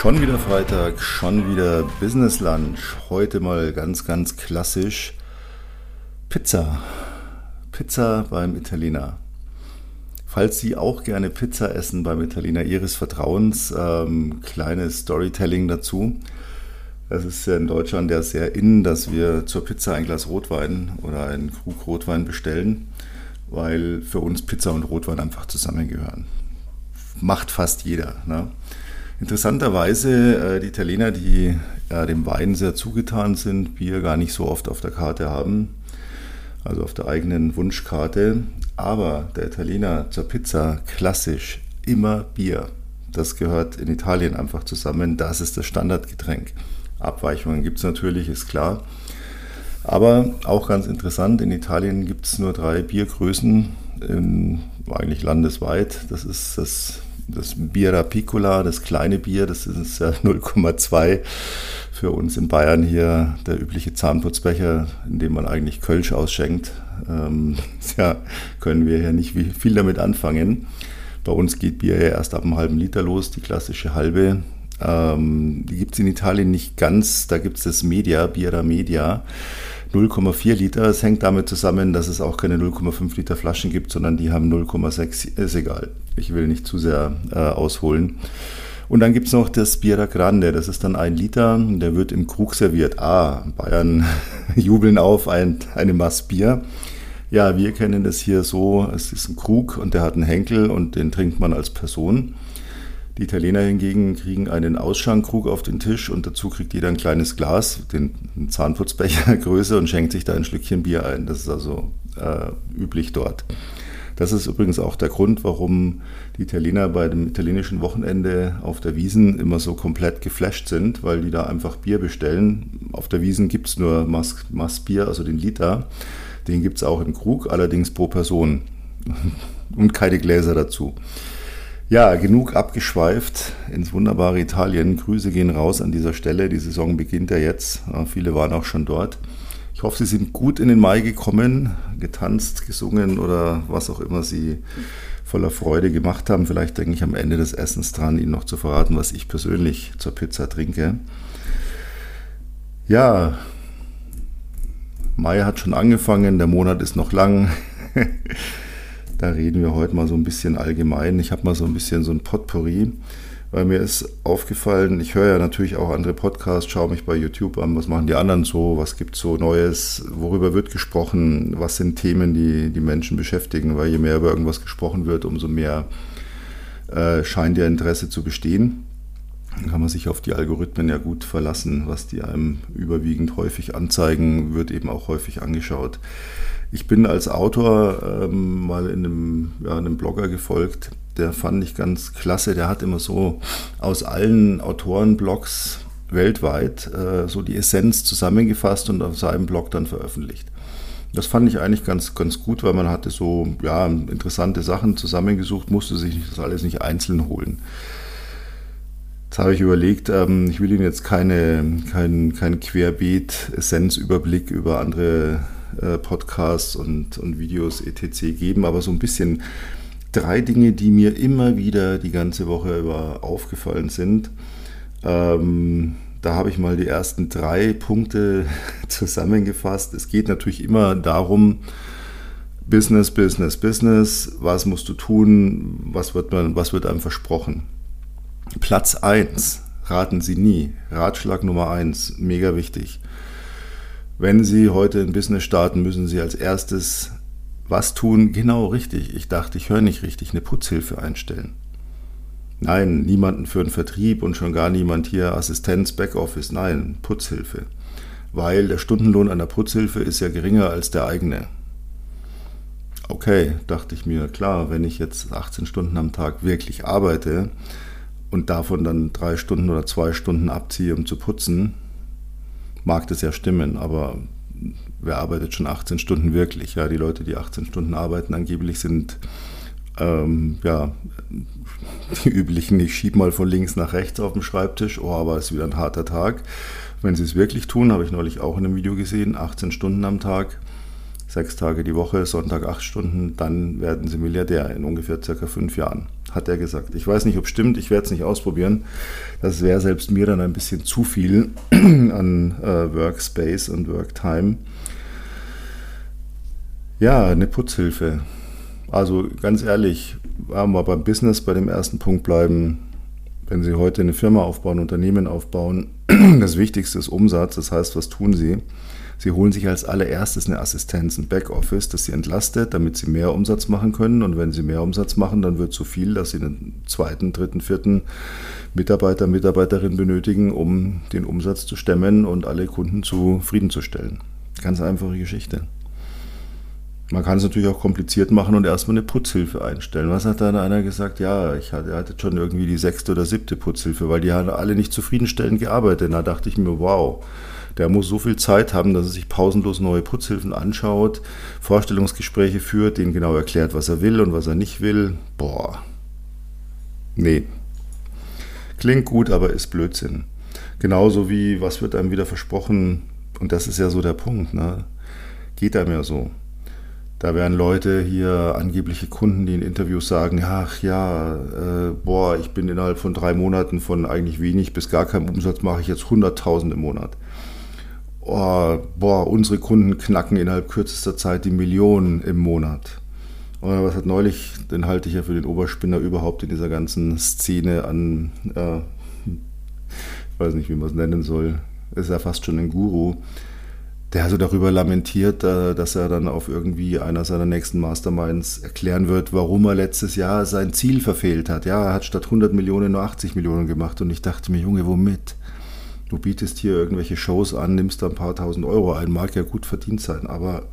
Schon wieder Freitag, schon wieder Business Lunch. Heute mal ganz, ganz klassisch Pizza. Pizza beim Italiener. Falls Sie auch gerne Pizza essen beim Italiener Ihres Vertrauens, ähm, kleines Storytelling dazu. Es ist ja in Deutschland ja sehr in, dass wir zur Pizza ein Glas Rotwein oder einen Krug Rotwein bestellen, weil für uns Pizza und Rotwein einfach zusammengehören. Macht fast jeder. Ne? Interessanterweise, äh, die Italiener, die äh, dem Wein sehr zugetan sind, Bier gar nicht so oft auf der Karte haben, also auf der eigenen Wunschkarte. Aber der Italiener zur Pizza klassisch immer Bier. Das gehört in Italien einfach zusammen. Das ist das Standardgetränk. Abweichungen gibt es natürlich, ist klar. Aber auch ganz interessant, in Italien gibt es nur drei Biergrößen, in, eigentlich landesweit. Das ist das das Bira Piccola, das kleine Bier, das ist 0,2 für uns in Bayern hier der übliche Zahnputzbecher, in dem man eigentlich Kölsch ausschenkt. Ähm, ja, können wir hier nicht viel damit anfangen. Bei uns geht Bier ja erst ab einem halben Liter los, die klassische halbe. Ähm, die gibt es in Italien nicht ganz, da gibt es das Media, Bira Media. 0,4 Liter. Es hängt damit zusammen, dass es auch keine 0,5 Liter Flaschen gibt, sondern die haben 0,6. Ist egal. Ich will nicht zu sehr äh, ausholen. Und dann gibt es noch das Bira Grande, das ist dann ein Liter, der wird im Krug serviert. Ah, Bayern jubeln auf, ein, eine Maß Bier. Ja, wir kennen das hier so, es ist ein Krug und der hat einen Henkel und den trinkt man als Person. Die Italiener hingegen kriegen einen Ausschankkrug auf den Tisch und dazu kriegt jeder ein kleines Glas, den Zahnputzbecher Größe und schenkt sich da ein Schlückchen Bier ein. Das ist also äh, üblich dort. Das ist übrigens auch der Grund, warum die Italiener bei dem italienischen Wochenende auf der Wiesen immer so komplett geflasht sind, weil die da einfach Bier bestellen. Auf der Wiesen gibt es nur Mass, Bier, also den Liter. Den gibt es auch im Krug, allerdings pro Person. Und keine Gläser dazu. Ja, genug abgeschweift ins wunderbare Italien. Grüße gehen raus an dieser Stelle. Die Saison beginnt ja jetzt. Viele waren auch schon dort. Ich hoffe, Sie sind gut in den Mai gekommen, getanzt, gesungen oder was auch immer Sie voller Freude gemacht haben. Vielleicht denke ich am Ende des Essens dran, Ihnen noch zu verraten, was ich persönlich zur Pizza trinke. Ja, Mai hat schon angefangen, der Monat ist noch lang. Da reden wir heute mal so ein bisschen allgemein. Ich habe mal so ein bisschen so ein Potpourri, weil mir ist aufgefallen, ich höre ja natürlich auch andere Podcasts, schaue mich bei YouTube an, was machen die anderen so, was gibt so Neues, worüber wird gesprochen, was sind Themen, die die Menschen beschäftigen, weil je mehr über irgendwas gesprochen wird, umso mehr äh, scheint ja Interesse zu bestehen. Dann kann man sich auf die Algorithmen ja gut verlassen. Was die einem überwiegend häufig anzeigen, wird eben auch häufig angeschaut. Ich bin als Autor ähm, mal in einem, ja, einem Blogger gefolgt, der fand ich ganz klasse. Der hat immer so aus allen Autorenblogs weltweit äh, so die Essenz zusammengefasst und auf seinem Blog dann veröffentlicht. Das fand ich eigentlich ganz, ganz gut, weil man hatte so ja, interessante Sachen zusammengesucht, musste sich das alles nicht einzeln holen. Jetzt habe ich überlegt, ähm, ich will Ihnen jetzt keine, kein, kein Querbeet-Essenzüberblick über andere äh, Podcasts und, und Videos etc. geben, aber so ein bisschen drei Dinge, die mir immer wieder die ganze Woche über aufgefallen sind. Ähm, da habe ich mal die ersten drei Punkte zusammengefasst. Es geht natürlich immer darum, Business, Business, Business. Was musst du tun? Was wird, man, was wird einem versprochen? Platz 1. Raten Sie nie. Ratschlag Nummer 1. Mega wichtig. Wenn Sie heute ein Business starten, müssen Sie als erstes was tun? Genau richtig. Ich dachte, ich höre nicht richtig. Eine Putzhilfe einstellen. Nein, niemanden für den Vertrieb und schon gar niemand hier Assistenz, Backoffice. Nein, Putzhilfe. Weil der Stundenlohn einer Putzhilfe ist ja geringer als der eigene. Okay, dachte ich mir, klar, wenn ich jetzt 18 Stunden am Tag wirklich arbeite und davon dann drei Stunden oder zwei Stunden abziehe, um zu putzen, mag das ja stimmen, aber wer arbeitet schon 18 Stunden wirklich? Ja, die Leute, die 18 Stunden arbeiten, angeblich sind ähm, ja die üblichen, ich schiebe mal von links nach rechts auf dem Schreibtisch, oh, aber es ist wieder ein harter Tag. Wenn sie es wirklich tun, habe ich neulich auch in einem Video gesehen, 18 Stunden am Tag, sechs Tage die Woche, Sonntag acht Stunden, dann werden Sie Milliardär in ungefähr circa fünf Jahren, hat er gesagt. Ich weiß nicht, ob es stimmt, ich werde es nicht ausprobieren. Das wäre selbst mir dann ein bisschen zu viel an äh, Workspace und Worktime. Ja, eine Putzhilfe. Also ganz ehrlich, wir beim Business bei dem ersten Punkt bleiben. Wenn Sie heute eine Firma aufbauen, Unternehmen aufbauen, das Wichtigste ist Umsatz. Das heißt, was tun Sie? Sie holen sich als allererstes eine Assistenz, ein Backoffice, das Sie entlastet, damit Sie mehr Umsatz machen können. Und wenn Sie mehr Umsatz machen, dann wird so viel, dass Sie einen zweiten, dritten, vierten Mitarbeiter, Mitarbeiterin benötigen, um den Umsatz zu stemmen und alle Kunden zufriedenzustellen. Ganz einfache Geschichte. Man kann es natürlich auch kompliziert machen und erstmal eine Putzhilfe einstellen. Was hat dann einer gesagt? Ja, ich hatte, hatte schon irgendwie die sechste oder siebte Putzhilfe, weil die haben alle nicht zufriedenstellend gearbeitet. Da dachte ich mir, wow, der muss so viel Zeit haben, dass er sich pausenlos neue Putzhilfen anschaut, Vorstellungsgespräche führt, denen genau erklärt, was er will und was er nicht will. Boah. Nee. Klingt gut, aber ist Blödsinn. Genauso wie, was wird einem wieder versprochen? Und das ist ja so der Punkt, ne? Geht einem ja so. Da werden Leute hier, angebliche Kunden, die in Interviews sagen, ach ja, äh, boah, ich bin innerhalb von drei Monaten von eigentlich wenig bis gar keinem Umsatz, mache ich jetzt 100.000 im Monat. Oh, boah, unsere Kunden knacken innerhalb kürzester Zeit die Millionen im Monat. Oder was hat neulich, den halte ich ja für den Oberspinner überhaupt in dieser ganzen Szene an, äh, ich weiß nicht, wie man es nennen soll, ist ja fast schon ein Guru der also darüber lamentiert, äh, dass er dann auf irgendwie einer seiner nächsten Masterminds erklären wird, warum er letztes Jahr sein Ziel verfehlt hat. Ja, er hat statt 100 Millionen nur 80 Millionen gemacht und ich dachte mir, Junge, womit? Du bietest hier irgendwelche Shows an, nimmst da ein paar tausend Euro ein, mag ja gut verdient sein, aber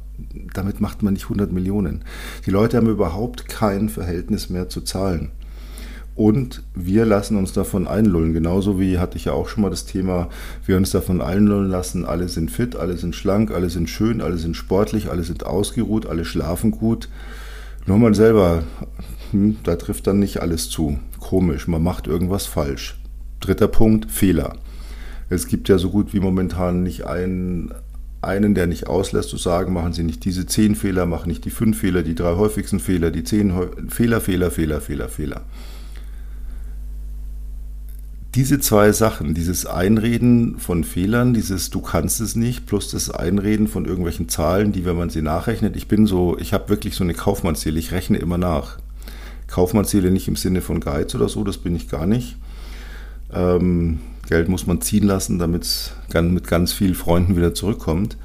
damit macht man nicht 100 Millionen. Die Leute haben überhaupt kein Verhältnis mehr zu Zahlen. Und wir lassen uns davon einlullen. Genauso wie hatte ich ja auch schon mal das Thema, wir uns davon einlullen lassen, alle sind fit, alle sind schlank, alle sind schön, alle sind sportlich, alle sind ausgeruht, alle schlafen gut. Nur man selber, hm, da trifft dann nicht alles zu. Komisch, man macht irgendwas falsch. Dritter Punkt, Fehler. Es gibt ja so gut wie momentan nicht einen, einen, der nicht auslässt zu sagen, machen Sie nicht diese zehn Fehler, machen nicht die fünf Fehler, die drei häufigsten Fehler, die zehn Fehler, Fehler, Fehler, Fehler, Fehler diese zwei Sachen, dieses Einreden von Fehlern, dieses Du kannst es nicht, plus das Einreden von irgendwelchen Zahlen, die, wenn man sie nachrechnet, ich bin so, ich habe wirklich so eine Kaufmannsseele, ich rechne immer nach. Kaufmannsseele nicht im Sinne von Geiz oder so, das bin ich gar nicht. Ähm, Geld muss man ziehen lassen, damit es mit ganz vielen Freunden wieder zurückkommt.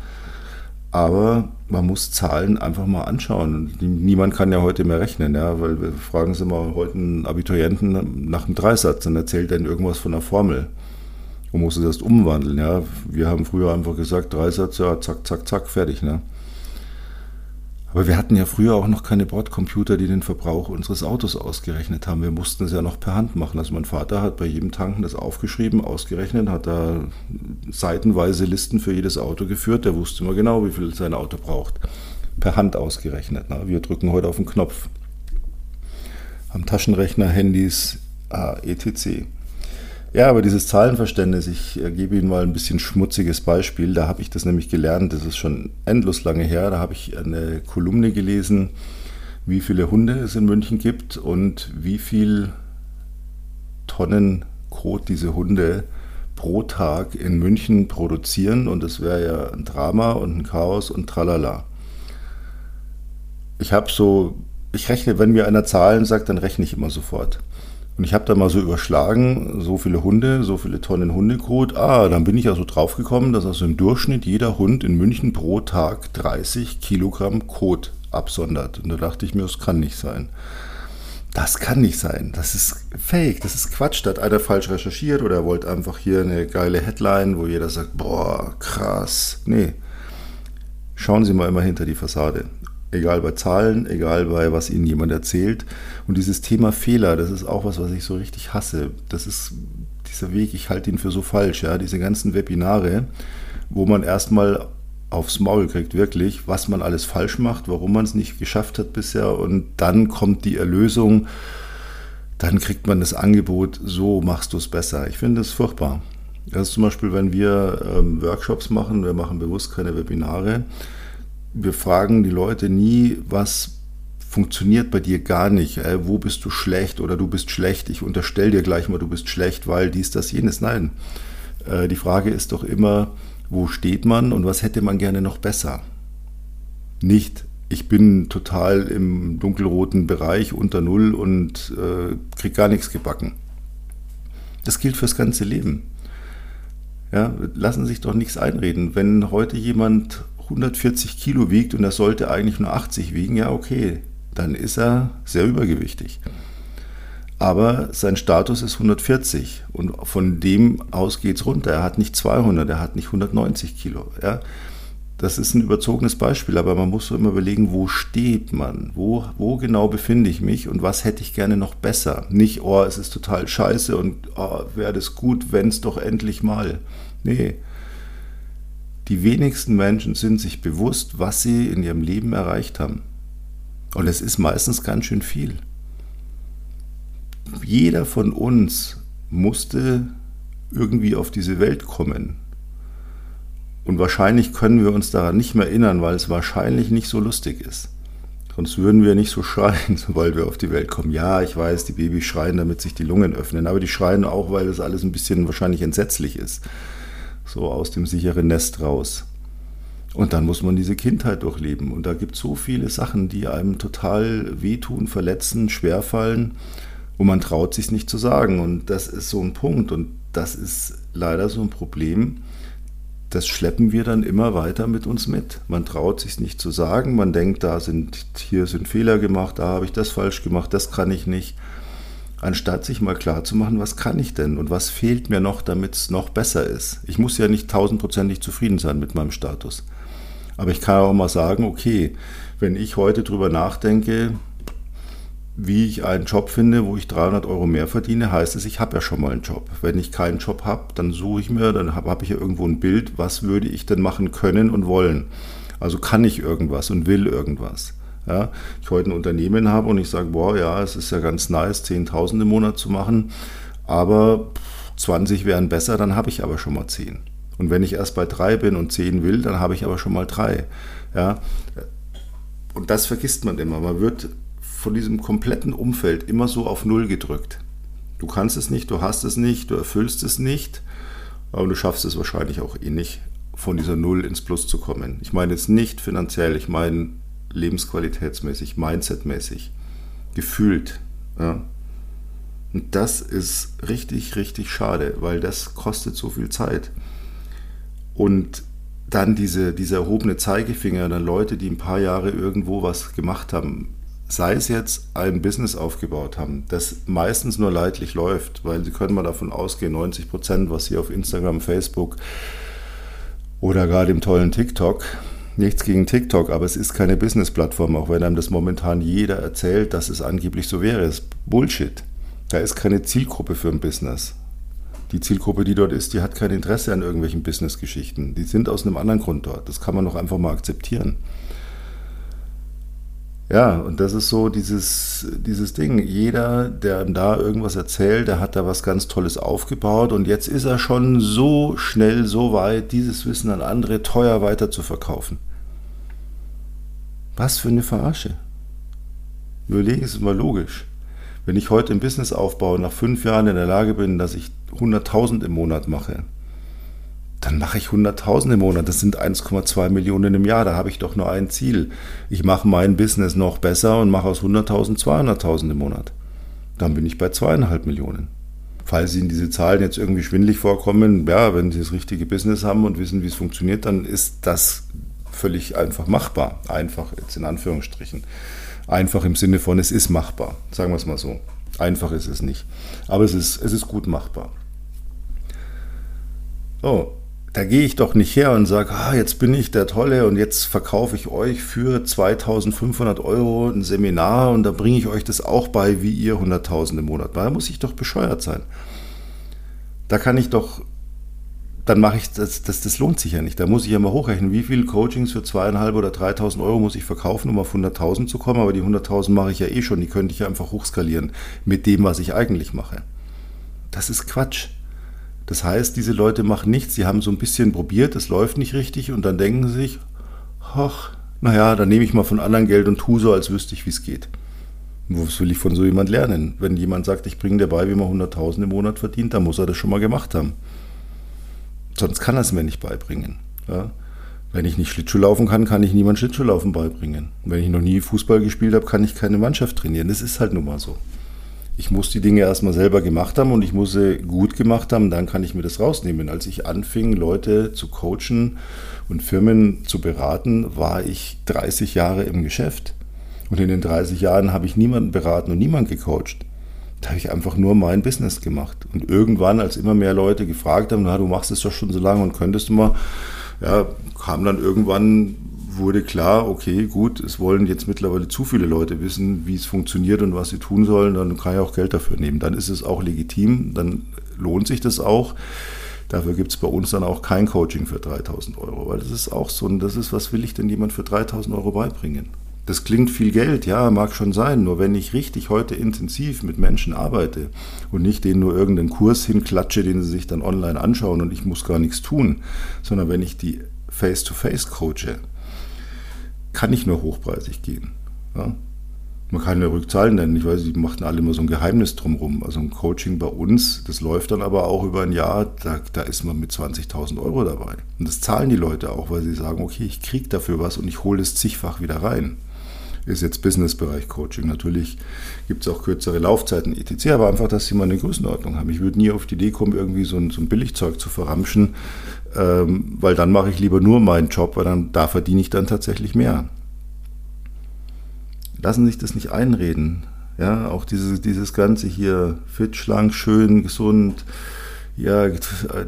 Aber man muss Zahlen einfach mal anschauen. Niemand kann ja heute mehr rechnen, ja, weil wir fragen Sie mal heute einen Abiturienten nach einem Dreisatz, dann erzählt er irgendwas von einer Formel und muss es erst umwandeln. Ja. Wir haben früher einfach gesagt, Dreisatz, ja, zack, zack, zack, fertig. Ne? Aber wir hatten ja früher auch noch keine Bordcomputer, die den Verbrauch unseres Autos ausgerechnet haben. Wir mussten es ja noch per Hand machen. Also mein Vater hat bei jedem Tanken das aufgeschrieben, ausgerechnet, hat da seitenweise Listen für jedes Auto geführt. Der wusste immer genau, wie viel sein Auto braucht. Per Hand ausgerechnet. Ne? Wir drücken heute auf den Knopf. Am Taschenrechner, Handys, etc. Ja, aber dieses Zahlenverständnis, ich äh, gebe Ihnen mal ein bisschen schmutziges Beispiel. Da habe ich das nämlich gelernt, das ist schon endlos lange her. Da habe ich eine Kolumne gelesen, wie viele Hunde es in München gibt und wie viel Tonnen Kot diese Hunde pro Tag in München produzieren. Und das wäre ja ein Drama und ein Chaos und tralala. Ich habe so, ich rechne, wenn mir einer Zahlen sagt, dann rechne ich immer sofort. Und ich habe da mal so überschlagen, so viele Hunde, so viele Tonnen Hundekot. Ah, dann bin ich also draufgekommen, dass also im Durchschnitt jeder Hund in München pro Tag 30 Kilogramm Kot absondert. Und da dachte ich mir, das kann nicht sein. Das kann nicht sein. Das ist fake. Das ist Quatsch. Da hat einer falsch recherchiert oder er wollte einfach hier eine geile Headline, wo jeder sagt, boah, krass. Nee. Schauen Sie mal immer hinter die Fassade egal bei Zahlen, egal bei was Ihnen jemand erzählt. Und dieses Thema Fehler, das ist auch was, was ich so richtig hasse. Das ist dieser Weg, ich halte ihn für so falsch, ja, diese ganzen Webinare, wo man erstmal aufs Maul kriegt, wirklich, was man alles falsch macht, warum man es nicht geschafft hat bisher und dann kommt die Erlösung, dann kriegt man das Angebot, so machst du es besser. Ich finde es furchtbar. Das ist zum Beispiel, wenn wir ähm, Workshops machen, wir machen bewusst keine Webinare, wir fragen die Leute nie, was funktioniert bei dir gar nicht. Äh, wo bist du schlecht oder du bist schlecht? Ich unterstelle dir gleich mal, du bist schlecht, weil dies, das, jenes. Nein. Äh, die Frage ist doch immer, wo steht man und was hätte man gerne noch besser? Nicht, ich bin total im dunkelroten Bereich unter Null und äh, krieg gar nichts gebacken. Das gilt fürs ganze Leben. Ja, lassen sich doch nichts einreden. Wenn heute jemand 140 Kilo wiegt und er sollte eigentlich nur 80 wiegen, ja okay, dann ist er sehr übergewichtig. Aber sein Status ist 140 und von dem aus geht es runter. Er hat nicht 200, er hat nicht 190 Kilo. Ja? Das ist ein überzogenes Beispiel, aber man muss so immer überlegen, wo steht man? Wo, wo genau befinde ich mich und was hätte ich gerne noch besser? Nicht, oh, es ist total scheiße und oh, wäre das gut, wenn es doch endlich mal. Nee. Die wenigsten Menschen sind sich bewusst, was sie in ihrem Leben erreicht haben. Und es ist meistens ganz schön viel. Jeder von uns musste irgendwie auf diese Welt kommen. Und wahrscheinlich können wir uns daran nicht mehr erinnern, weil es wahrscheinlich nicht so lustig ist. Sonst würden wir nicht so schreien, sobald wir auf die Welt kommen. Ja, ich weiß, die Babys schreien, damit sich die Lungen öffnen, aber die schreien auch, weil es alles ein bisschen wahrscheinlich entsetzlich ist. So aus dem sicheren Nest raus. Und dann muss man diese Kindheit durchleben. Und da gibt es so viele Sachen, die einem total wehtun, verletzen, schwerfallen, wo man traut sich nicht zu sagen. Und das ist so ein Punkt. Und das ist leider so ein Problem. Das schleppen wir dann immer weiter mit uns mit. Man traut sich nicht zu sagen. Man denkt, da sind, hier sind Fehler gemacht, da habe ich das falsch gemacht, das kann ich nicht. Anstatt sich mal klar zu machen, was kann ich denn und was fehlt mir noch, damit es noch besser ist. Ich muss ja nicht tausendprozentig zufrieden sein mit meinem Status. Aber ich kann auch mal sagen, okay, wenn ich heute drüber nachdenke, wie ich einen Job finde, wo ich 300 Euro mehr verdiene, heißt es, ich habe ja schon mal einen Job. Wenn ich keinen Job habe, dann suche ich mir, dann habe hab ich ja irgendwo ein Bild, was würde ich denn machen können und wollen. Also kann ich irgendwas und will irgendwas. Ja, ich heute ein Unternehmen habe und ich sage, boah, ja, es ist ja ganz nice, 10.000 im Monat zu machen, aber 20 wären besser, dann habe ich aber schon mal 10. Und wenn ich erst bei drei bin und zehn will, dann habe ich aber schon mal drei. Ja? Und das vergisst man immer. Man wird von diesem kompletten Umfeld immer so auf Null gedrückt. Du kannst es nicht, du hast es nicht, du erfüllst es nicht, aber du schaffst es wahrscheinlich auch eh nicht, von dieser Null ins Plus zu kommen. Ich meine jetzt nicht finanziell, ich meine lebensqualitätsmäßig, mindsetmäßig, gefühlt. Ja? Und das ist richtig, richtig schade, weil das kostet so viel Zeit. Und dann diese, dieser erhobene Zeigefinger, dann Leute, die ein paar Jahre irgendwo was gemacht haben, sei es jetzt ein Business aufgebaut haben, das meistens nur leidlich läuft, weil sie können mal davon ausgehen, 90 Prozent, was sie auf Instagram, Facebook oder gerade im tollen TikTok, nichts gegen TikTok, aber es ist keine Business-Plattform, auch wenn einem das momentan jeder erzählt, dass es angeblich so wäre. Das ist Bullshit. Da ist keine Zielgruppe für ein Business die Zielgruppe, die dort ist, die hat kein Interesse an irgendwelchen Business-Geschichten. Die sind aus einem anderen Grund dort. Das kann man doch einfach mal akzeptieren. Ja, und das ist so dieses, dieses Ding. Jeder, der ihm da irgendwas erzählt, der hat da was ganz Tolles aufgebaut und jetzt ist er schon so schnell, so weit, dieses Wissen an andere teuer weiter zu verkaufen. Was für eine Verarsche. Überlegen Sie es mal logisch. Wenn ich heute ein Business aufbaue, nach fünf Jahren in der Lage bin, dass ich 100.000 im Monat mache, dann mache ich 100.000 im Monat. Das sind 1,2 Millionen im Jahr. Da habe ich doch nur ein Ziel. Ich mache mein Business noch besser und mache aus 100.000 200.000 im Monat. Dann bin ich bei zweieinhalb Millionen. Falls Ihnen diese Zahlen jetzt irgendwie schwindlig vorkommen, ja, wenn Sie das richtige Business haben und wissen, wie es funktioniert, dann ist das völlig einfach machbar. Einfach jetzt in Anführungsstrichen. Einfach im Sinne von, es ist machbar. Sagen wir es mal so. Einfach ist es nicht. Aber es ist, es ist gut machbar. So, da gehe ich doch nicht her und sage, ah, jetzt bin ich der Tolle und jetzt verkaufe ich euch für 2500 Euro ein Seminar und da bringe ich euch das auch bei, wie ihr 100.000 im Monat. Da muss ich doch bescheuert sein. Da kann ich doch, dann mache ich das, das, das lohnt sich ja nicht. Da muss ich ja mal hochrechnen, wie viele Coachings für zweieinhalb oder 3.000 Euro muss ich verkaufen, um auf 100.000 zu kommen. Aber die 100.000 mache ich ja eh schon, die könnte ich ja einfach hochskalieren mit dem, was ich eigentlich mache. Das ist Quatsch. Das heißt, diese Leute machen nichts, sie haben so ein bisschen probiert, es läuft nicht richtig und dann denken sie sich, ach, naja, dann nehme ich mal von anderen Geld und tue so, als wüsste ich, wie es geht. Was will ich von so jemand lernen? Wenn jemand sagt, ich bringe dir bei, wie man 100.000 im Monat verdient, dann muss er das schon mal gemacht haben. Sonst kann er es mir nicht beibringen. Ja? Wenn ich nicht Schlittschuh laufen kann, kann ich niemand Schlittschuhlaufen beibringen. Wenn ich noch nie Fußball gespielt habe, kann ich keine Mannschaft trainieren. Das ist halt nun mal so. Ich muss die Dinge erstmal selber gemacht haben und ich muss sie gut gemacht haben, dann kann ich mir das rausnehmen. Als ich anfing, Leute zu coachen und Firmen zu beraten, war ich 30 Jahre im Geschäft. Und in den 30 Jahren habe ich niemanden beraten und niemanden gecoacht. Da habe ich einfach nur mein Business gemacht. Und irgendwann, als immer mehr Leute gefragt haben, na, du machst es doch schon so lange und könntest du mal, ja, kam dann irgendwann, wurde klar, okay, gut, es wollen jetzt mittlerweile zu viele Leute wissen, wie es funktioniert und was sie tun sollen, dann kann ich auch Geld dafür nehmen. Dann ist es auch legitim, dann lohnt sich das auch. Dafür gibt es bei uns dann auch kein Coaching für 3000 Euro, weil das ist auch so, das ist, was will ich denn jemand für 3000 Euro beibringen? Das klingt viel Geld, ja, mag schon sein, nur wenn ich richtig heute intensiv mit Menschen arbeite und nicht denen nur irgendeinen Kurs hinklatsche, den sie sich dann online anschauen und ich muss gar nichts tun, sondern wenn ich die face-to-face -face coache, kann ich nur hochpreisig gehen. Ja? Man kann ja Rückzahlen nennen. Ich weiß, die machten alle immer so ein Geheimnis drumherum. Also ein Coaching bei uns, das läuft dann aber auch über ein Jahr, da, da ist man mit 20.000 Euro dabei. Und das zahlen die Leute auch, weil sie sagen, okay, ich kriege dafür was und ich hole es zigfach wieder rein ist jetzt Businessbereich Coaching. Natürlich gibt es auch kürzere Laufzeiten etc., aber einfach, dass sie mal eine Größenordnung haben. Ich würde nie auf die Idee kommen, irgendwie so ein, so ein Billigzeug zu verramschen, ähm, weil dann mache ich lieber nur meinen Job, weil dann da verdiene ich dann tatsächlich mehr. Lassen sich das nicht einreden. Ja, auch dieses, dieses Ganze hier, fit, schlank, schön, gesund, ja,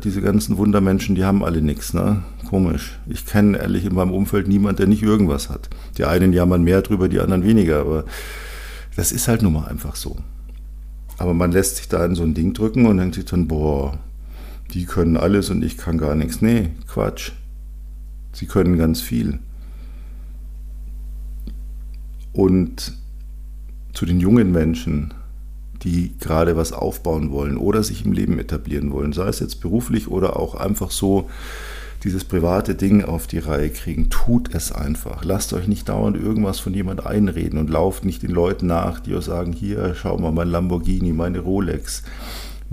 diese ganzen Wundermenschen, die haben alle nichts, ne? Komisch. Ich kenne ehrlich in meinem Umfeld niemanden, der nicht irgendwas hat. Die einen jammern mehr drüber, die anderen weniger, aber das ist halt nun mal einfach so. Aber man lässt sich da in so ein Ding drücken und denkt sich dann, boah, die können alles und ich kann gar nichts. Nee, Quatsch. Sie können ganz viel. Und zu den jungen Menschen, die gerade was aufbauen wollen oder sich im Leben etablieren wollen, sei es jetzt beruflich oder auch einfach so dieses private Ding auf die Reihe kriegen. Tut es einfach. Lasst euch nicht dauernd irgendwas von jemand einreden und lauft nicht den Leuten nach, die euch sagen, hier, schau mal, mein Lamborghini, meine Rolex,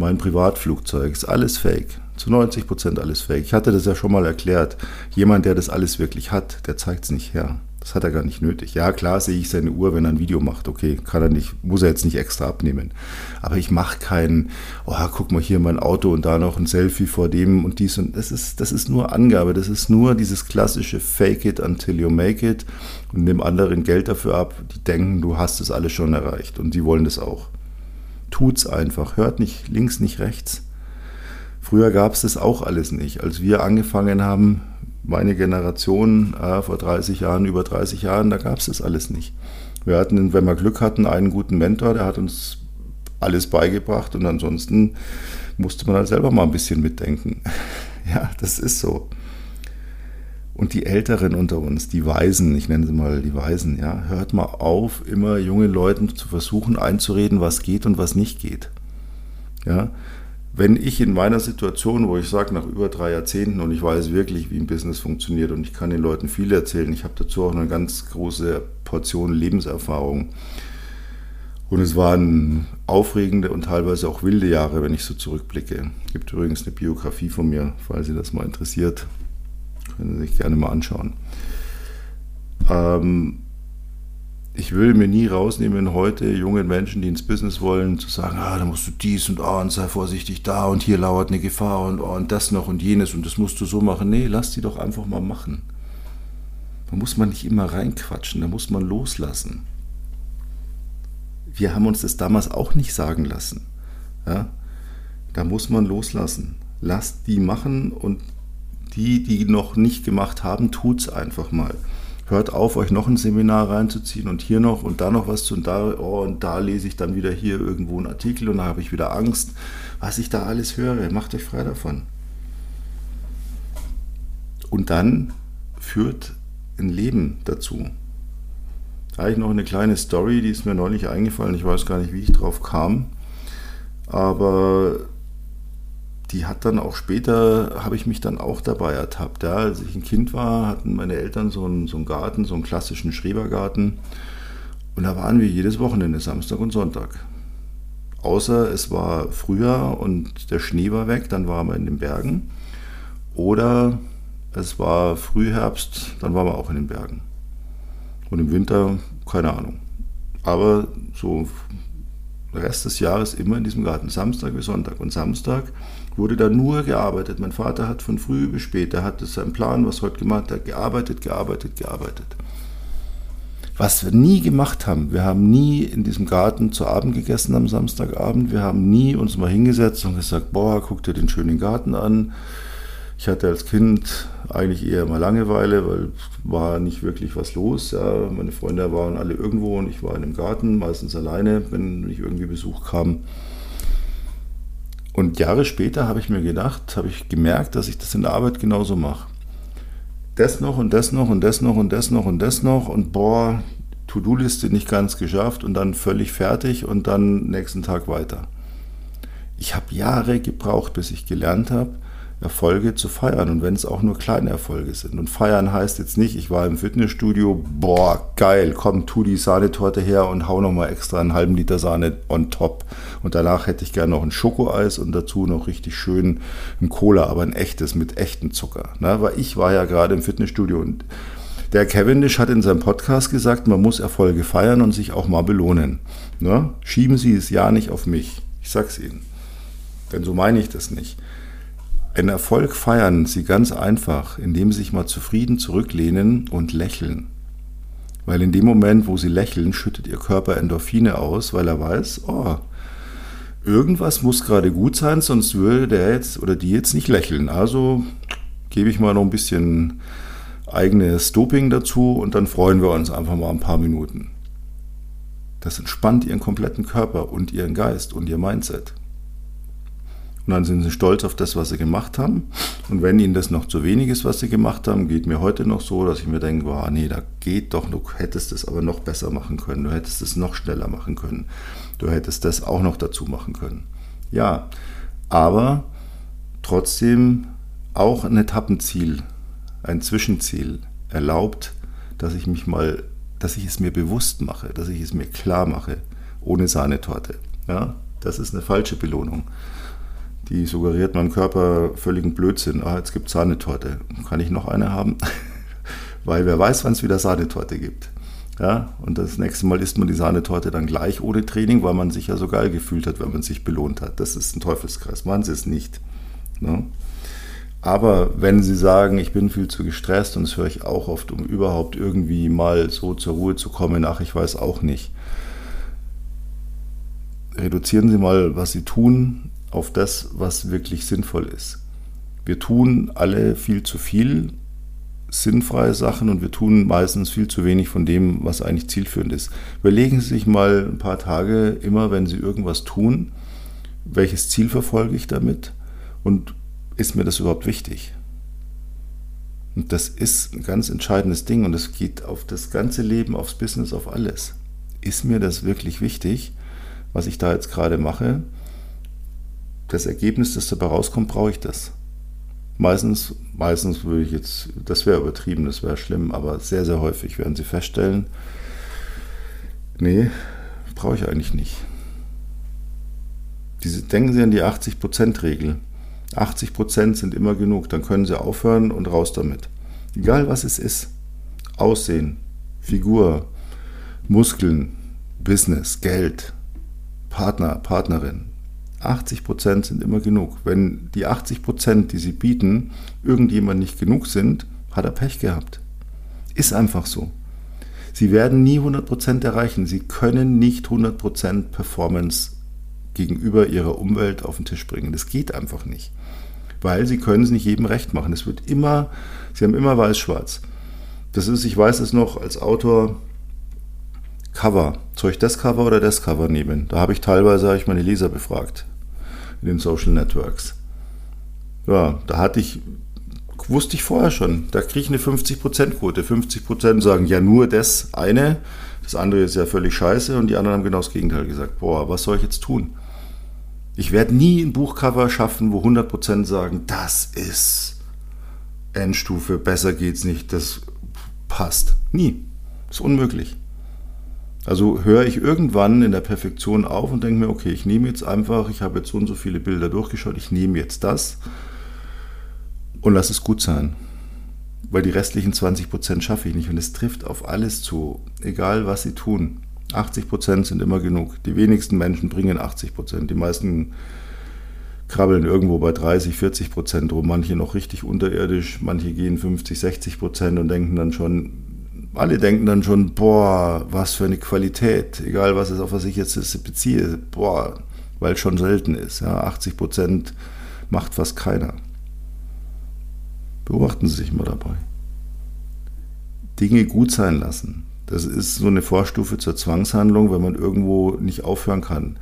mein Privatflugzeug, ist alles fake. Zu 90 Prozent alles fake. Ich hatte das ja schon mal erklärt. Jemand, der das alles wirklich hat, der zeigt es nicht her. Das hat er gar nicht nötig. Ja, klar sehe ich seine Uhr, wenn er ein Video macht. Okay, kann er nicht, muss er jetzt nicht extra abnehmen. Aber ich mache keinen, oh, guck mal hier mein Auto und da noch ein Selfie vor dem und dies und das ist, das ist nur Angabe. Das ist nur dieses klassische Fake it until you make it und nimm anderen Geld dafür ab. Die denken, du hast es alles schon erreicht und die wollen das auch. Tut's einfach. Hört nicht links, nicht rechts. Früher gab es das auch alles nicht. Als wir angefangen haben, meine Generation äh, vor 30 Jahren, über 30 Jahren, da gab es das alles nicht. Wir hatten, wenn wir Glück hatten, einen guten Mentor, der hat uns alles beigebracht und ansonsten musste man halt selber mal ein bisschen mitdenken. ja, das ist so. Und die Älteren unter uns, die Weisen, ich nenne sie mal die Weisen, ja, hört mal auf, immer jungen Leuten zu versuchen einzureden, was geht und was nicht geht. Ja, wenn ich in meiner Situation, wo ich sage, nach über drei Jahrzehnten und ich weiß wirklich, wie ein Business funktioniert und ich kann den Leuten viel erzählen, ich habe dazu auch eine ganz große Portion Lebenserfahrung. Und es waren aufregende und teilweise auch wilde Jahre, wenn ich so zurückblicke. Es gibt übrigens eine Biografie von mir, falls Sie das mal interessiert. Können Sie sich gerne mal anschauen. Ähm, ich will mir nie rausnehmen, heute jungen Menschen, die ins Business wollen, zu sagen, ah, da musst du dies und oh, und sei vorsichtig da und hier lauert eine Gefahr und oh, und das noch und jenes und das musst du so machen. Nee, lass die doch einfach mal machen. Da muss man nicht immer reinquatschen, da muss man loslassen. Wir haben uns das damals auch nicht sagen lassen. Ja? Da muss man loslassen. Lasst die machen und die, die noch nicht gemacht haben, tut's einfach mal hört auf, euch noch ein Seminar reinzuziehen und hier noch und da noch was und da, oh, und da lese ich dann wieder hier irgendwo einen Artikel und da habe ich wieder Angst, was ich da alles höre. Macht euch frei davon. Und dann führt ein Leben dazu. Da habe ich noch eine kleine Story, die ist mir neulich eingefallen. Ich weiß gar nicht, wie ich drauf kam. Aber die hat dann auch später, habe ich mich dann auch dabei ertappt. Ja. Als ich ein Kind war, hatten meine Eltern so einen, so einen Garten, so einen klassischen Schrebergarten. Und da waren wir jedes Wochenende, Samstag und Sonntag. Außer es war Frühjahr und der Schnee war weg, dann waren wir in den Bergen. Oder es war Frühherbst, dann waren wir auch in den Bergen. Und im Winter, keine Ahnung. Aber so Rest des Jahres immer in diesem Garten, Samstag bis Sonntag. Und Samstag wurde da nur gearbeitet. Mein Vater hat von früh bis spät, er hatte seinen Plan, was heute gemacht hat, gearbeitet, gearbeitet, gearbeitet. Was wir nie gemacht haben, wir haben nie in diesem Garten zu Abend gegessen am Samstagabend, wir haben nie uns mal hingesetzt und gesagt, boah, guck dir den schönen Garten an. Ich hatte als Kind eigentlich eher mal Langeweile, weil war nicht wirklich was los. Ja, meine Freunde waren alle irgendwo und ich war in einem Garten, meistens alleine, wenn nicht irgendwie Besuch kam. Und Jahre später habe ich mir gedacht, habe ich gemerkt, dass ich das in der Arbeit genauso mache. Das noch und das noch und das noch und das noch und das noch und boah, To-Do-Liste nicht ganz geschafft und dann völlig fertig und dann nächsten Tag weiter. Ich habe Jahre gebraucht, bis ich gelernt habe, Erfolge zu feiern und wenn es auch nur kleine Erfolge sind. Und feiern heißt jetzt nicht, ich war im Fitnessstudio, boah, geil, komm, tu die Sahnetorte her und hau nochmal extra einen halben Liter Sahne on top. Und danach hätte ich gerne noch ein Schokoeis und dazu noch richtig schön ein Cola, aber ein echtes mit echtem Zucker. Ne? Weil ich war ja gerade im Fitnessstudio und der Cavendish hat in seinem Podcast gesagt, man muss Erfolge feiern und sich auch mal belohnen. Ne? Schieben Sie es ja nicht auf mich. Ich sag's Ihnen. Denn so meine ich das nicht. Einen Erfolg feiern Sie ganz einfach, indem Sie sich mal zufrieden zurücklehnen und lächeln. Weil in dem Moment, wo Sie lächeln, schüttet Ihr Körper Endorphine aus, weil er weiß, oh, irgendwas muss gerade gut sein, sonst würde der jetzt oder die jetzt nicht lächeln. Also gebe ich mal noch ein bisschen eigenes Doping dazu und dann freuen wir uns einfach mal ein paar Minuten. Das entspannt Ihren kompletten Körper und Ihren Geist und Ihr Mindset. Und dann sind sie stolz auf das, was sie gemacht haben. Und wenn ihnen das noch zu wenig ist, was sie gemacht haben, geht mir heute noch so, dass ich mir denke, wow, nee, da geht doch, du hättest es aber noch besser machen können, du hättest es noch schneller machen können, du hättest das auch noch dazu machen können. Ja, aber trotzdem auch ein Etappenziel, ein Zwischenziel erlaubt, dass ich mich mal, dass ich es mir bewusst mache, dass ich es mir klar mache, ohne Sahnetorte. Ja, das ist eine falsche Belohnung die suggeriert meinem Körper völligen Blödsinn. Ah, jetzt gibt es Sahnetorte. Kann ich noch eine haben? Weil wer weiß, wann es wieder Sahnetorte gibt. Ja, und das nächste Mal isst man die Sahnetorte dann gleich ohne Training, weil man sich ja so geil gefühlt hat, wenn man sich belohnt hat. Das ist ein Teufelskreis. Machen Sie es nicht. Ne? Aber wenn Sie sagen, ich bin viel zu gestresst, und das höre ich auch oft, um überhaupt irgendwie mal so zur Ruhe zu kommen, ach, ich weiß auch nicht. Reduzieren Sie mal, was Sie tun, auf das, was wirklich sinnvoll ist. Wir tun alle viel zu viel sinnfreie Sachen und wir tun meistens viel zu wenig von dem, was eigentlich zielführend ist. Überlegen Sie sich mal ein paar Tage immer, wenn Sie irgendwas tun, welches Ziel verfolge ich damit und ist mir das überhaupt wichtig? Und das ist ein ganz entscheidendes Ding und es geht auf das ganze Leben, aufs Business, auf alles. Ist mir das wirklich wichtig, was ich da jetzt gerade mache? Das Ergebnis, das dabei rauskommt, brauche ich das. Meistens, meistens würde ich jetzt, das wäre übertrieben, das wäre schlimm, aber sehr, sehr häufig werden Sie feststellen, nee, brauche ich eigentlich nicht. Diese, denken Sie an die 80%-Regel. 80% sind immer genug, dann können Sie aufhören und raus damit. Egal was es ist. Aussehen, Figur, Muskeln, Business, Geld, Partner, Partnerin, 80 Prozent sind immer genug. Wenn die 80 Prozent, die sie bieten, irgendjemand nicht genug sind, hat er Pech gehabt. Ist einfach so. Sie werden nie 100 Prozent erreichen. Sie können nicht 100 Prozent Performance gegenüber ihrer Umwelt auf den Tisch bringen. Das geht einfach nicht. Weil sie können es nicht jedem recht machen. Es wird immer, sie haben immer weiß-schwarz. Das ist, ich weiß es noch, als Autor, Cover. Soll ich das Cover oder das Cover nehmen? Da habe ich teilweise ich meine Leser befragt in den Social Networks. Ja, da hatte ich, wusste ich vorher schon, da kriege ich eine 50%-Quote. 50% sagen ja nur das eine, das andere ist ja völlig scheiße und die anderen haben genau das Gegenteil gesagt. Boah, was soll ich jetzt tun? Ich werde nie ein Buchcover schaffen, wo 100% sagen, das ist Endstufe, besser geht's nicht, das passt. Nie. Das ist unmöglich. Also höre ich irgendwann in der Perfektion auf und denke mir, okay, ich nehme jetzt einfach, ich habe jetzt so und so viele Bilder durchgeschaut, ich nehme jetzt das und lass es gut sein. Weil die restlichen 20% schaffe ich nicht und es trifft auf alles zu, egal was sie tun. 80% sind immer genug. Die wenigsten Menschen bringen 80%. Die meisten krabbeln irgendwo bei 30, 40 Prozent rum, manche noch richtig unterirdisch, manche gehen 50, 60 Prozent und denken dann schon, alle denken dann schon, boah, was für eine Qualität, egal was es auf was ich jetzt beziehe, boah, weil es schon selten ist. Ja, 80 Prozent macht fast keiner. Beobachten Sie sich mal dabei. Dinge gut sein lassen. Das ist so eine Vorstufe zur Zwangshandlung, wenn man irgendwo nicht aufhören kann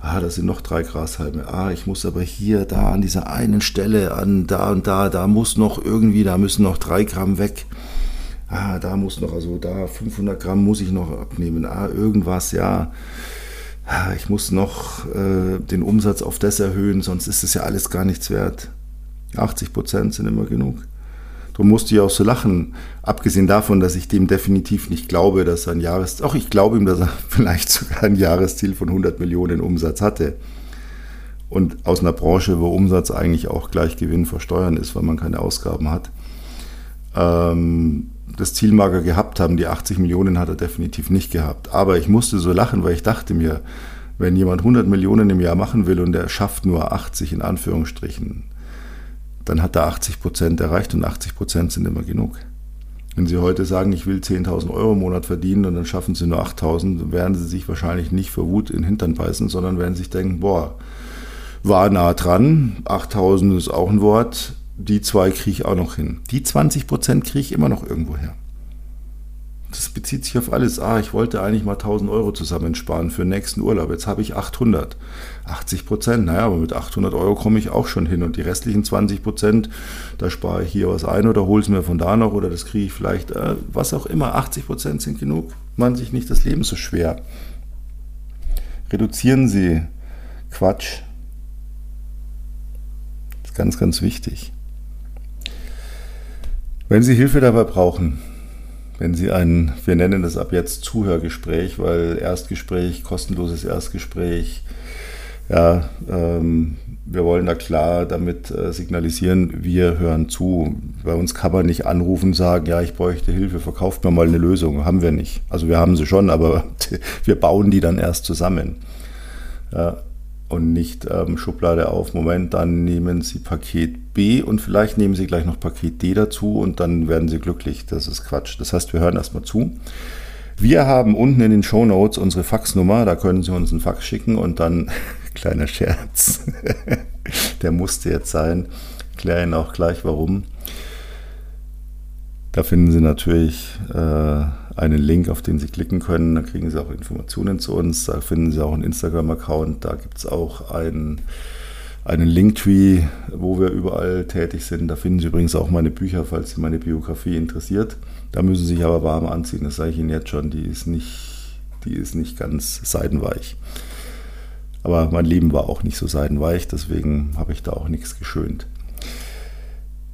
ah, da sind noch drei Grashalme, ah, ich muss aber hier, da an dieser einen Stelle, an da und da, da muss noch irgendwie, da müssen noch drei Gramm weg. Ah, da muss noch, also da 500 Gramm muss ich noch abnehmen. Ah, irgendwas, ja. Ah, ich muss noch äh, den Umsatz auf das erhöhen, sonst ist es ja alles gar nichts wert. 80 Prozent sind immer genug. Darum musste ich auch so lachen. Abgesehen davon, dass ich dem definitiv nicht glaube, dass er ein Jahres... Auch ich glaube ihm, dass er vielleicht sogar ein Jahresziel von 100 Millionen Umsatz hatte. Und aus einer Branche, wo Umsatz eigentlich auch gleich Gewinn versteuern ist, weil man keine Ausgaben hat. Ähm, das Ziel mag er gehabt haben, die 80 Millionen hat er definitiv nicht gehabt. Aber ich musste so lachen, weil ich dachte mir, wenn jemand 100 Millionen im Jahr machen will und er schafft nur 80 in Anführungsstrichen, dann hat er 80 Prozent erreicht und 80 Prozent sind immer genug. Wenn Sie heute sagen, ich will 10.000 Euro im Monat verdienen und dann schaffen Sie nur 8.000, dann werden Sie sich wahrscheinlich nicht vor Wut in den Hintern beißen, sondern werden sich denken, boah, war nah dran, 8.000 ist auch ein Wort, die zwei kriege ich auch noch hin. Die 20 Prozent kriege ich immer noch irgendwo her. Das bezieht sich auf alles. Ah, ich wollte eigentlich mal 1000 Euro zusammensparen für den nächsten Urlaub. Jetzt habe ich 800. 80 Prozent, naja, aber mit 800 Euro komme ich auch schon hin. Und die restlichen 20 Prozent, da spare ich hier was ein oder hole es mir von da noch oder das kriege ich vielleicht, äh, was auch immer. 80 Prozent sind genug. Man sich nicht das Leben so schwer. Reduzieren Sie Quatsch. Das ist ganz, ganz wichtig. Wenn Sie Hilfe dabei brauchen, wenn Sie ein, wir nennen das ab jetzt Zuhörgespräch, weil Erstgespräch, kostenloses Erstgespräch, ja, ähm, wir wollen da klar damit äh, signalisieren, wir hören zu. Bei uns kann man nicht anrufen und sagen, ja, ich bräuchte Hilfe, verkauft mir mal eine Lösung. Haben wir nicht. Also wir haben sie schon, aber wir bauen die dann erst zusammen. Ja, und nicht ähm, Schublade auf, Moment, dann nehmen Sie Paket Und vielleicht nehmen Sie gleich noch Paket D dazu und dann werden Sie glücklich. Das ist Quatsch. Das heißt, wir hören erstmal zu. Wir haben unten in den Show Notes unsere Faxnummer, da können Sie uns einen Fax schicken und dann, kleiner Scherz, der musste jetzt sein, kläre Ihnen auch gleich warum. Da finden Sie natürlich äh, einen Link, auf den Sie klicken können. Da kriegen Sie auch Informationen zu uns. Da finden Sie auch einen Instagram-Account. Da gibt es auch einen, einen Linktree, wo wir überall tätig sind. Da finden Sie übrigens auch meine Bücher, falls Sie meine Biografie interessiert. Da müssen Sie sich aber warm anziehen. Das sage ich Ihnen jetzt schon. Die ist nicht, die ist nicht ganz seidenweich. Aber mein Leben war auch nicht so seidenweich, deswegen habe ich da auch nichts geschönt.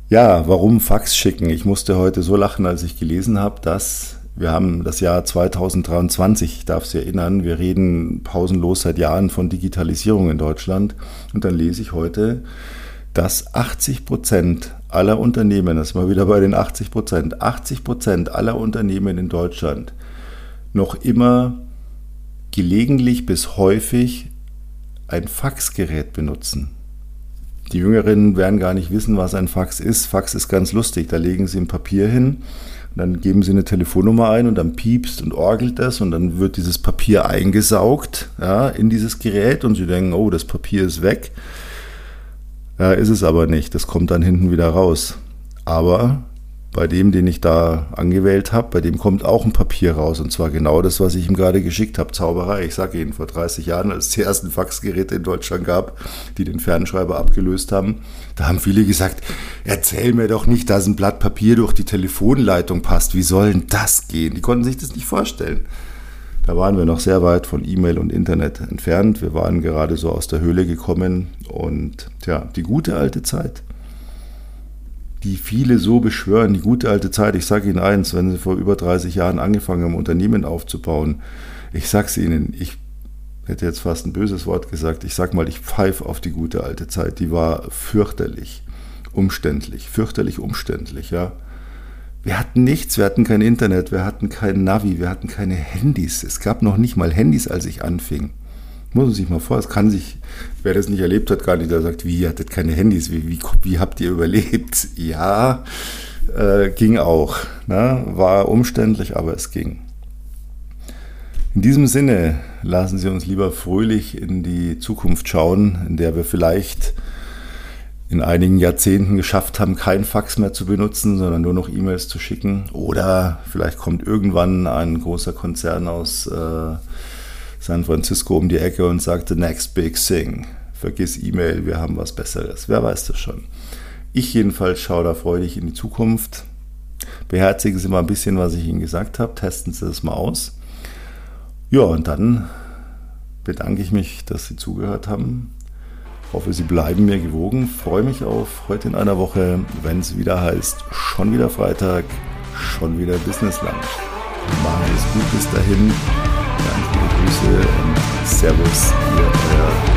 Ja, warum Fax schicken? Ich musste heute so lachen, als ich gelesen habe, dass wir haben das Jahr 2023, ich darf Sie erinnern, wir reden pausenlos seit Jahren von Digitalisierung in Deutschland. Und dann lese ich heute, dass 80 Prozent aller Unternehmen, das ist mal wieder bei den 80 Prozent, 80 Prozent aller Unternehmen in Deutschland noch immer gelegentlich bis häufig ein Faxgerät benutzen. Die Jüngeren werden gar nicht wissen, was ein Fax ist. Fax ist ganz lustig. Da legen sie ein Papier hin dann geben sie eine Telefonnummer ein und dann piepst und orgelt das und dann wird dieses Papier eingesaugt ja, in dieses Gerät und sie denken, oh, das Papier ist weg. Ja, ist es aber nicht. Das kommt dann hinten wieder raus. Aber bei dem, den ich da angewählt habe, bei dem kommt auch ein Papier raus. Und zwar genau das, was ich ihm gerade geschickt habe. Zauberei. Ich sage Ihnen, vor 30 Jahren, als es die ersten Faxgeräte in Deutschland gab, die den Fernschreiber abgelöst haben, da haben viele gesagt, erzähl mir doch nicht, dass ein Blatt Papier durch die Telefonleitung passt. Wie soll denn das gehen? Die konnten sich das nicht vorstellen. Da waren wir noch sehr weit von E-Mail und Internet entfernt. Wir waren gerade so aus der Höhle gekommen und ja, die gute alte Zeit, die viele so beschwören, die gute alte Zeit. Ich sage Ihnen eins, wenn Sie vor über 30 Jahren angefangen haben, Unternehmen aufzubauen, ich sage es Ihnen, ich hätte jetzt fast ein böses Wort gesagt, ich sage mal, ich pfeife auf die gute alte Zeit. Die war fürchterlich, umständlich, fürchterlich umständlich, ja. Wir hatten nichts, wir hatten kein Internet, wir hatten kein Navi, wir hatten keine Handys. Es gab noch nicht mal Handys, als ich anfing. Muss man sich mal vor, es kann sich, wer das nicht erlebt hat, gar nicht, der sagt, wie, ihr hattet keine Handys, wie, wie, wie habt ihr überlebt? Ja, äh, ging auch. Ne? War umständlich, aber es ging. In diesem Sinne lassen Sie uns lieber fröhlich in die Zukunft schauen, in der wir vielleicht in einigen Jahrzehnten geschafft haben, kein Fax mehr zu benutzen, sondern nur noch E-Mails zu schicken. Oder vielleicht kommt irgendwann ein großer Konzern aus äh, San Francisco um die Ecke und sagt, the next big thing. Vergiss E-Mail, wir haben was Besseres. Wer weiß das schon. Ich jedenfalls schaue da freudig in die Zukunft. Beherzigen Sie mal ein bisschen, was ich Ihnen gesagt habe. Testen Sie das mal aus. Ja, und dann bedanke ich mich, dass Sie zugehört haben hoffe, Sie bleiben mir gewogen. Freue mich auf heute in einer Woche, wenn es wieder heißt, schon wieder Freitag, schon wieder Business Lunch. Machen Sie es gut bis dahin. Danke, Grüße und Servus, ihr euer